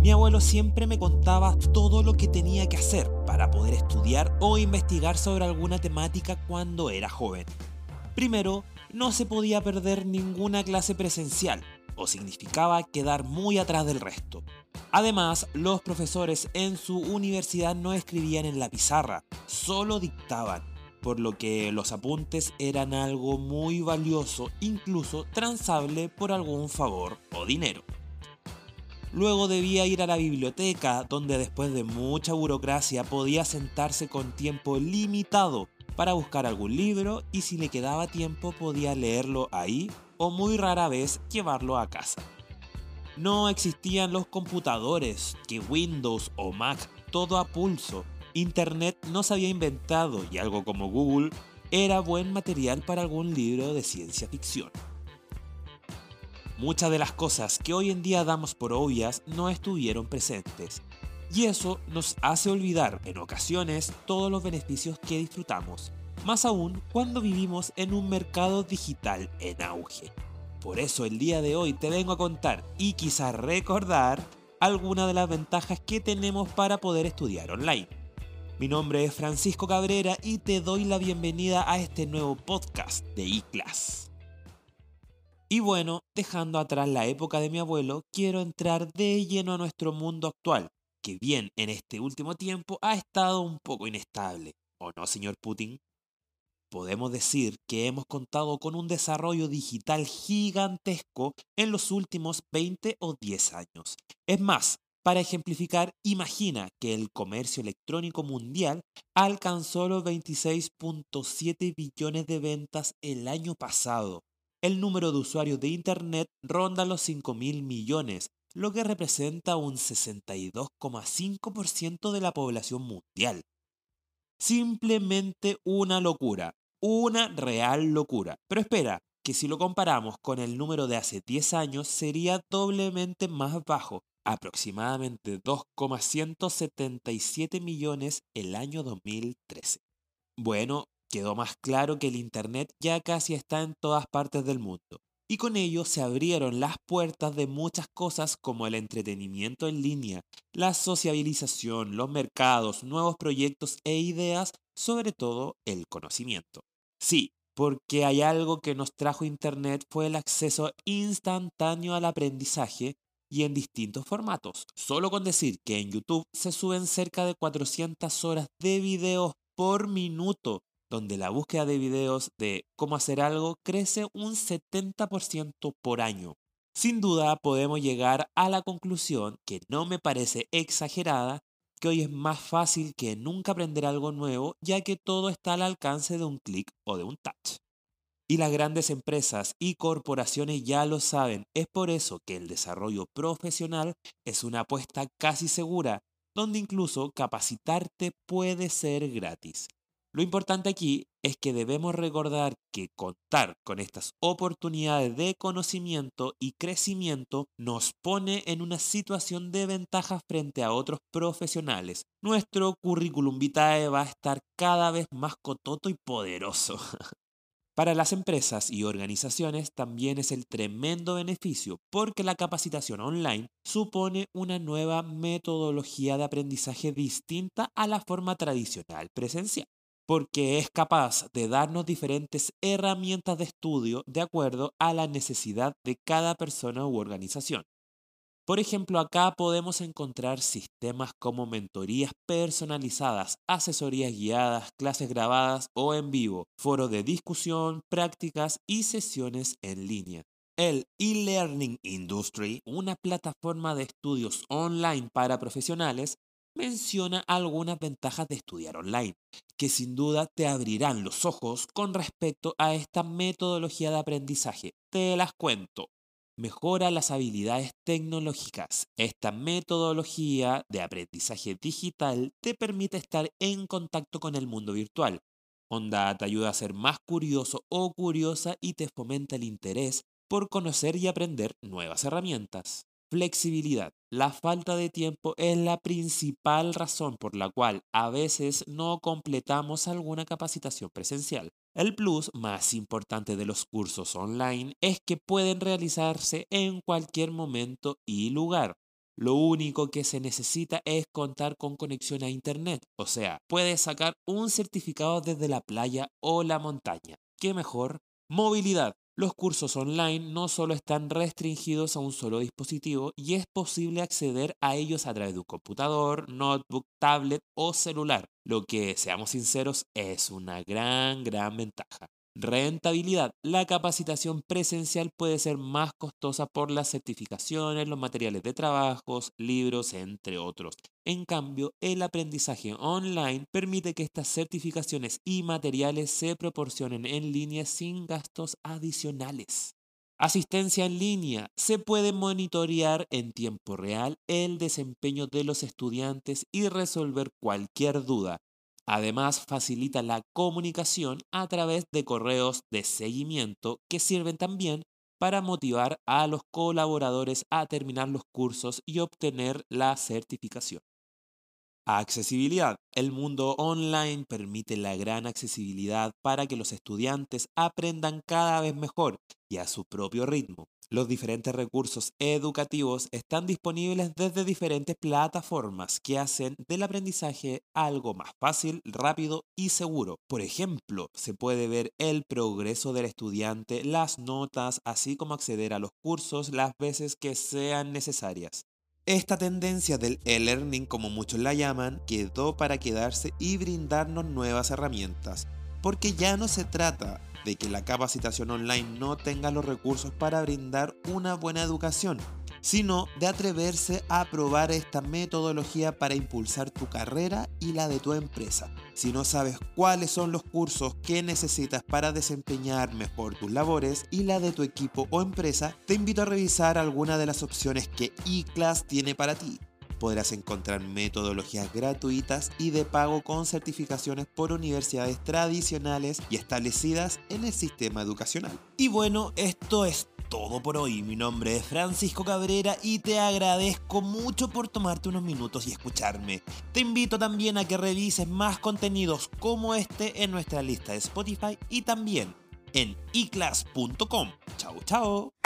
Mi abuelo siempre me contaba todo lo que tenía que hacer para poder estudiar o investigar sobre alguna temática cuando era joven. Primero, no se podía perder ninguna clase presencial, o significaba quedar muy atrás del resto. Además, los profesores en su universidad no escribían en la pizarra, solo dictaban, por lo que los apuntes eran algo muy valioso, incluso transable por algún favor o dinero. Luego debía ir a la biblioteca, donde después de mucha burocracia podía sentarse con tiempo limitado para buscar algún libro y si le quedaba tiempo podía leerlo ahí o muy rara vez llevarlo a casa. No existían los computadores, que Windows o Mac, todo a pulso. Internet no se había inventado y algo como Google era buen material para algún libro de ciencia ficción. Muchas de las cosas que hoy en día damos por obvias no estuvieron presentes, y eso nos hace olvidar en ocasiones todos los beneficios que disfrutamos, más aún cuando vivimos en un mercado digital en auge. Por eso el día de hoy te vengo a contar y quizás recordar algunas de las ventajas que tenemos para poder estudiar online. Mi nombre es Francisco Cabrera y te doy la bienvenida a este nuevo podcast de eClass. Y bueno, dejando atrás la época de mi abuelo, quiero entrar de lleno a nuestro mundo actual, que bien en este último tiempo ha estado un poco inestable. ¿O no, señor Putin? Podemos decir que hemos contado con un desarrollo digital gigantesco en los últimos 20 o 10 años. Es más, para ejemplificar, imagina que el comercio electrónico mundial alcanzó los 26.7 billones de ventas el año pasado el número de usuarios de Internet ronda los 5.000 millones, lo que representa un 62,5% de la población mundial. Simplemente una locura, una real locura. Pero espera, que si lo comparamos con el número de hace 10 años sería doblemente más bajo, aproximadamente 2,177 millones el año 2013. Bueno, Quedó más claro que el Internet ya casi está en todas partes del mundo, y con ello se abrieron las puertas de muchas cosas como el entretenimiento en línea, la sociabilización, los mercados, nuevos proyectos e ideas, sobre todo el conocimiento. Sí, porque hay algo que nos trajo Internet fue el acceso instantáneo al aprendizaje y en distintos formatos. Solo con decir que en YouTube se suben cerca de 400 horas de videos por minuto donde la búsqueda de videos de cómo hacer algo crece un 70% por año. Sin duda podemos llegar a la conclusión, que no me parece exagerada, que hoy es más fácil que nunca aprender algo nuevo, ya que todo está al alcance de un clic o de un touch. Y las grandes empresas y corporaciones ya lo saben, es por eso que el desarrollo profesional es una apuesta casi segura, donde incluso capacitarte puede ser gratis. Lo importante aquí es que debemos recordar que contar con estas oportunidades de conocimiento y crecimiento nos pone en una situación de ventaja frente a otros profesionales. Nuestro currículum vitae va a estar cada vez más cototo y poderoso. Para las empresas y organizaciones también es el tremendo beneficio porque la capacitación online supone una nueva metodología de aprendizaje distinta a la forma tradicional presencial porque es capaz de darnos diferentes herramientas de estudio de acuerdo a la necesidad de cada persona u organización. Por ejemplo, acá podemos encontrar sistemas como mentorías personalizadas, asesorías guiadas, clases grabadas o en vivo, foros de discusión, prácticas y sesiones en línea. El e-learning industry, una plataforma de estudios online para profesionales, menciona algunas ventajas de estudiar online, que sin duda te abrirán los ojos con respecto a esta metodología de aprendizaje. Te las cuento. Mejora las habilidades tecnológicas. Esta metodología de aprendizaje digital te permite estar en contacto con el mundo virtual. Onda te ayuda a ser más curioso o curiosa y te fomenta el interés por conocer y aprender nuevas herramientas. Flexibilidad. La falta de tiempo es la principal razón por la cual a veces no completamos alguna capacitación presencial. El plus más importante de los cursos online es que pueden realizarse en cualquier momento y lugar, Lo único que se necesita es contar con conexión a Internet, o sea, puedes sacar un certificado desde la playa o la montaña. ¿Qué mejor? Movilidad. Los cursos online no solo están restringidos a un solo dispositivo y es posible acceder a ellos a través de un computador, notebook, tablet o celular, lo que, seamos sinceros, es una gran, gran ventaja. Rentabilidad. La capacitación presencial puede ser más costosa por las certificaciones, los materiales de trabajos, libros, entre otros. En cambio, el aprendizaje online permite que estas certificaciones y materiales se proporcionen en línea sin gastos adicionales. Asistencia en línea. Se puede monitorear en tiempo real el desempeño de los estudiantes y resolver cualquier duda, Además, facilita la comunicación a través de correos de seguimiento que sirven también para motivar a los colaboradores a terminar los cursos y obtener la certificación. Accesibilidad. El mundo online permite la gran accesibilidad para que los estudiantes aprendan cada vez mejor y a su propio ritmo. Los diferentes recursos educativos están disponibles desde diferentes plataformas que hacen del aprendizaje algo más fácil, rápido y seguro. Por ejemplo, se puede ver el progreso del estudiante, las notas, así como acceder a los cursos las veces que sean necesarias. Esta tendencia del e-learning, como muchos la llaman, quedó para quedarse y brindarnos nuevas herramientas, porque ya no se trata de que la capacitación online no tenga los recursos para brindar una buena educación, sino de atreverse a probar esta metodología para impulsar tu carrera y la de tu empresa. Si no sabes cuáles son los cursos que necesitas para desempeñar mejor tus labores y la de tu equipo o empresa, te invito a revisar alguna de las opciones que eClass tiene para ti podrás encontrar metodologías gratuitas y de pago con certificaciones por universidades tradicionales y establecidas en el sistema educacional. Y bueno, esto es todo por hoy. Mi nombre es Francisco Cabrera y te agradezco mucho por tomarte unos minutos y escucharme. Te invito también a que revises más contenidos como este en nuestra lista de Spotify y también en iclass.com. Chao, chao.